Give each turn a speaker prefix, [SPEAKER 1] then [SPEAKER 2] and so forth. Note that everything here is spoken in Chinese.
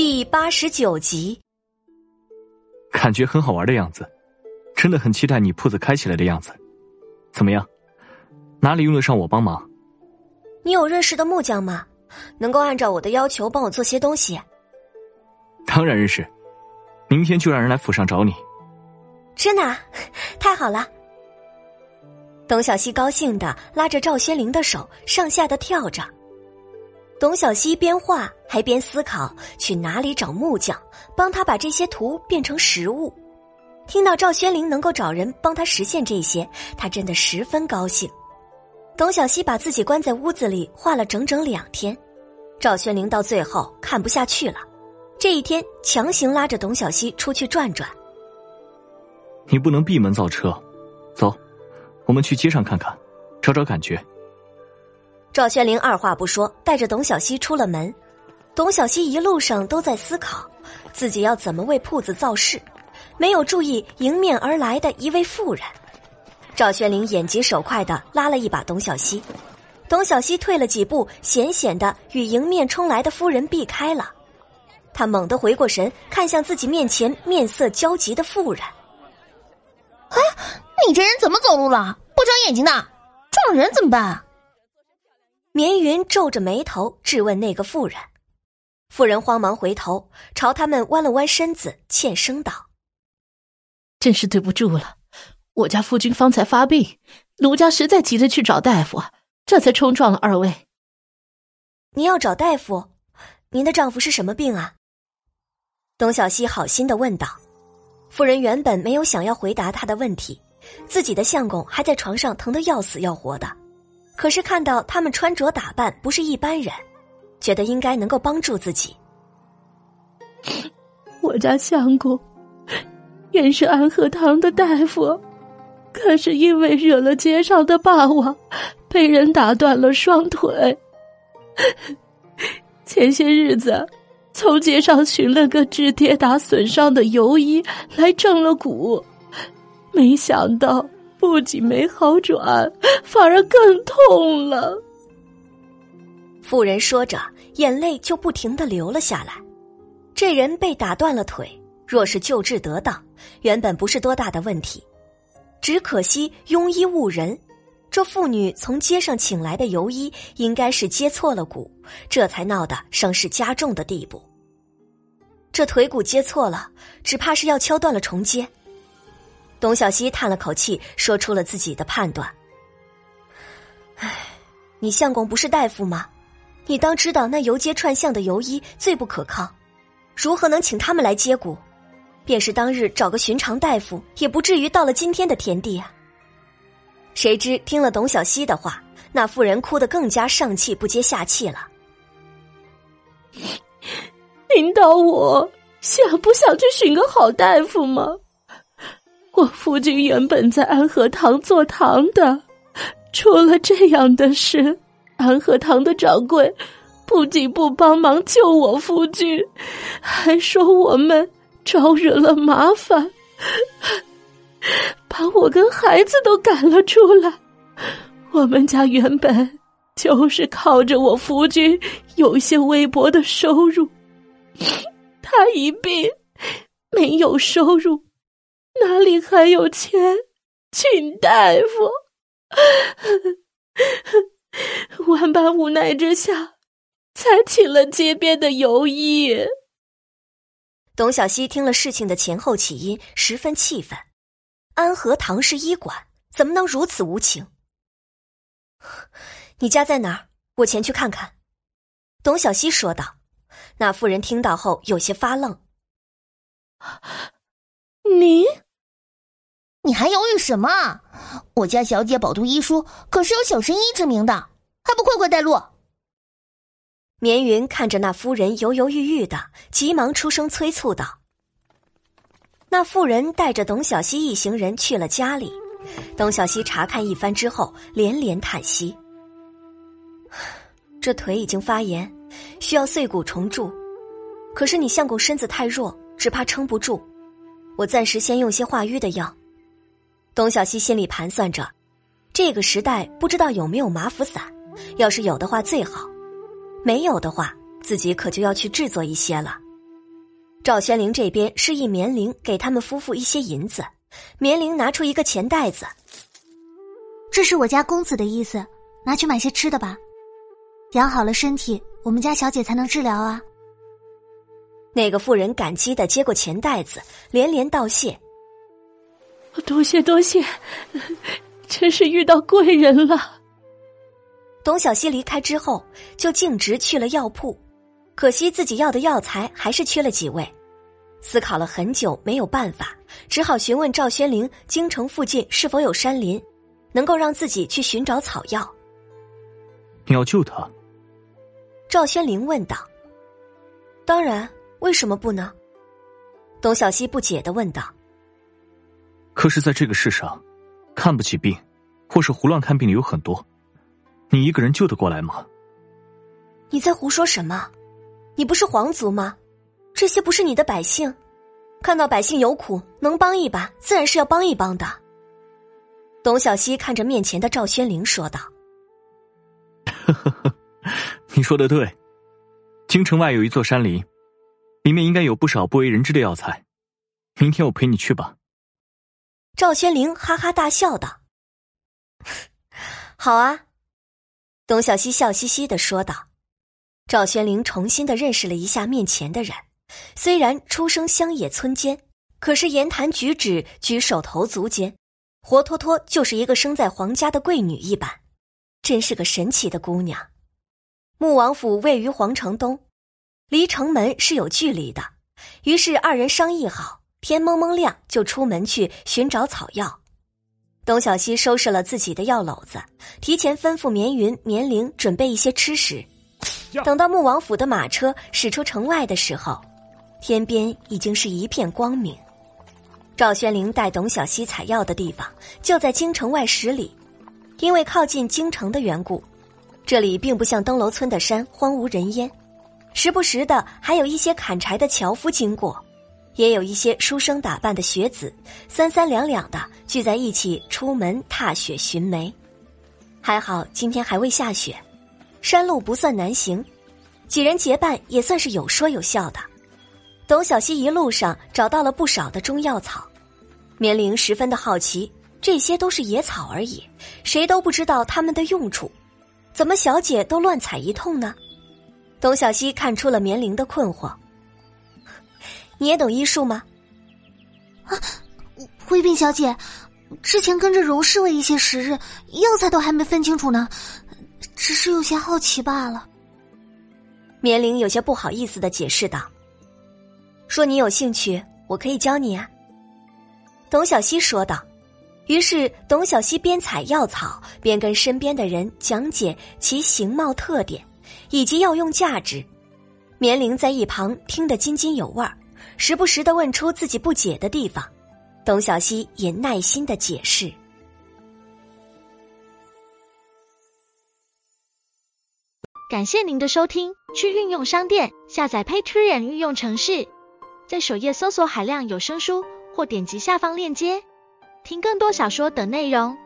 [SPEAKER 1] 第八十九集，
[SPEAKER 2] 感觉很好玩的样子，真的很期待你铺子开起来的样子。怎么样？哪里用得上我帮忙？
[SPEAKER 1] 你有认识的木匠吗？能够按照我的要求帮我做些东西？
[SPEAKER 2] 当然认识，明天就让人来府上找你。
[SPEAKER 1] 真的，太好了！董小希高兴的拉着赵宣灵的手，上下的跳着。董小希边画还边思考去哪里找木匠，帮他把这些图变成实物。听到赵宣灵能够找人帮他实现这些，他真的十分高兴。董小希把自己关在屋子里画了整整两天，赵宣灵到最后看不下去了，这一天强行拉着董小希出去转转。
[SPEAKER 2] 你不能闭门造车，走，我们去街上看看，找找感觉。
[SPEAKER 1] 赵宣灵二话不说，带着董小希出了门。董小希一路上都在思考，自己要怎么为铺子造势，没有注意迎面而来的一位妇人。赵宣灵眼疾手快的拉了一把董小希，董小希退了几步，险险的与迎面冲来的夫人避开了。他猛地回过神，看向自己面前面色焦急的妇人：“
[SPEAKER 3] 哎，你这人怎么走路了？不长眼睛的，撞人怎么办？”
[SPEAKER 1] 绵云皱着眉头质问那个妇人，妇人慌忙回头朝他们弯了弯身子，欠声道：“
[SPEAKER 4] 真是对不住了，我家夫君方才发病，奴家实在急着去找大夫，这才冲撞了二位。”
[SPEAKER 1] 您要找大夫？您的丈夫是什么病啊？董小希好心的问道。妇人原本没有想要回答他的问题，自己的相公还在床上疼得要死要活的。可是看到他们穿着打扮不是一般人，觉得应该能够帮助自己。
[SPEAKER 4] 我家相公原是安和堂的大夫，可是因为惹了街上的霸王，被人打断了双腿。前些日子从街上寻了个治跌打损伤的游医来正了骨，没想到。不仅没好转，反而更痛了。
[SPEAKER 1] 妇人说着，眼泪就不停的流了下来。这人被打断了腿，若是救治得当，原本不是多大的问题。只可惜庸医误人，这妇女从街上请来的游医，应该是接错了骨，这才闹得伤势加重的地步。这腿骨接错了，只怕是要敲断了重接。董小希叹了口气，说出了自己的判断：“唉，你相公不是大夫吗？你当知道那游街串巷的游医最不可靠，如何能请他们来接骨？便是当日找个寻常大夫，也不至于到了今天的田地啊。”谁知听了董小希的话，那妇人哭得更加上气不接下气了。
[SPEAKER 4] 领导，我想不想去寻个好大夫吗？我夫君原本在安和堂做堂的，出了这样的事，安和堂的掌柜不仅不帮忙救我夫君，还说我们招惹了麻烦，把我跟孩子都赶了出来。我们家原本就是靠着我夫君有些微薄的收入，他一病没有收入。哪里还有钱请大夫？万般无奈之下，才请了街边的游医。
[SPEAKER 1] 董小希听了事情的前后起因，十分气愤。安和堂是医馆，怎么能如此无情？你家在哪儿？我前去看看。”董小希说道。那妇人听到后有些发愣：“
[SPEAKER 4] 您？”
[SPEAKER 3] 你还犹豫什么？我家小姐饱读医书，可是有小神医之名的，还不快快带路？
[SPEAKER 1] 绵云看着那夫人犹犹豫豫的，急忙出声催促道。那妇人带着董小希一行人去了家里。董小希查看一番之后，连连叹息：“这腿已经发炎，需要碎骨重铸。可是你相公身子太弱，只怕撑不住。我暂时先用些化瘀的药。”董小希心里盘算着，这个时代不知道有没有麻符散，要是有的话最好，没有的话自己可就要去制作一些了。赵宣灵这边示意棉玲给他们夫妇一些银子，棉玲拿出一个钱袋子，
[SPEAKER 3] 这是我家公子的意思，拿去买些吃的吧，养好了身体，我们家小姐才能治疗啊。
[SPEAKER 1] 那个妇人感激的接过钱袋子，连连道谢：“
[SPEAKER 4] 多谢多谢，真是遇到贵人了。”
[SPEAKER 1] 董小希离开之后，就径直去了药铺，可惜自己要的药材还是缺了几味。思考了很久，没有办法，只好询问赵宣灵：京城附近是否有山林，能够让自己去寻找草药？
[SPEAKER 2] 你要救他？
[SPEAKER 1] 赵宣灵问道。当然，为什么不呢？董小希不解的问道。
[SPEAKER 2] 可是，在这个世上，看不起病，或是胡乱看病的有很多，你一个人救得过来吗？
[SPEAKER 1] 你在胡说什么？你不是皇族吗？这些不是你的百姓，看到百姓有苦，能帮一把，自然是要帮一帮的。董小希看着面前的赵宣灵说道：“
[SPEAKER 2] 你说的对，京城外有一座山林，里面应该有不少不为人知的药材。明天我陪你去吧。”
[SPEAKER 1] 赵宣灵哈哈大笑道：“ 好啊。”董小希笑嘻嘻的说道。赵宣灵重新的认识了一下面前的人。虽然出生乡野村间，可是言谈举止、举手投足间，活脱脱就是一个生在皇家的贵女一般，真是个神奇的姑娘。穆王府位于皇城东，离城门是有距离的。于是二人商议好，天蒙蒙亮就出门去寻找草药。董小希收拾了自己的药篓子，提前吩咐绵云、绵灵准备一些吃食。等到穆王府的马车驶出城外的时候。天边已经是一片光明。赵宣灵带董小希采药的地方就在京城外十里，因为靠近京城的缘故，这里并不像登楼村的山荒无人烟，时不时的还有一些砍柴的樵夫经过，也有一些书生打扮的学子三三两两的聚在一起出门踏雪寻梅。还好今天还未下雪，山路不算难行，几人结伴也算是有说有笑的。董小希一路上找到了不少的中药草，绵玲十分的好奇，这些都是野草而已，谁都不知道它们的用处，怎么小姐都乱采一通呢？董小希看出了绵玲的困惑，你也懂医术吗？
[SPEAKER 3] 啊，回禀小姐，之前跟着荣侍卫一些时日，药材都还没分清楚呢，只是有些好奇罢了。
[SPEAKER 1] 绵玲有些不好意思的解释道。说你有兴趣，我可以教你啊。”董小希说道。于是，董小希边采药草，边跟身边的人讲解其形貌特点以及药用价值。绵玲在一旁听得津津有味儿，时不时的问出自己不解的地方，董小希也耐心的解释。
[SPEAKER 5] 感谢您的收听，去运用商店下载 Patreon 运用城市。在首页搜索海量有声书，或点击下方链接听更多小说等内容。